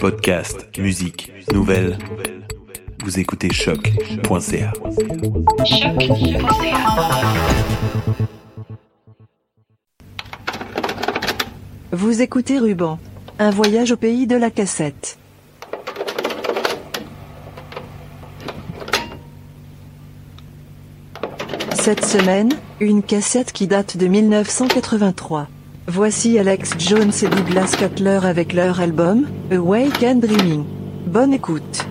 Podcast, musique, nouvelles. Vous écoutez choc.ca. Vous écoutez Ruban. Un voyage au pays de la cassette. Cette semaine, une cassette qui date de 1983. Voici Alex Jones et Douglas Cutler avec leur album, Awake and Dreaming. Bonne écoute.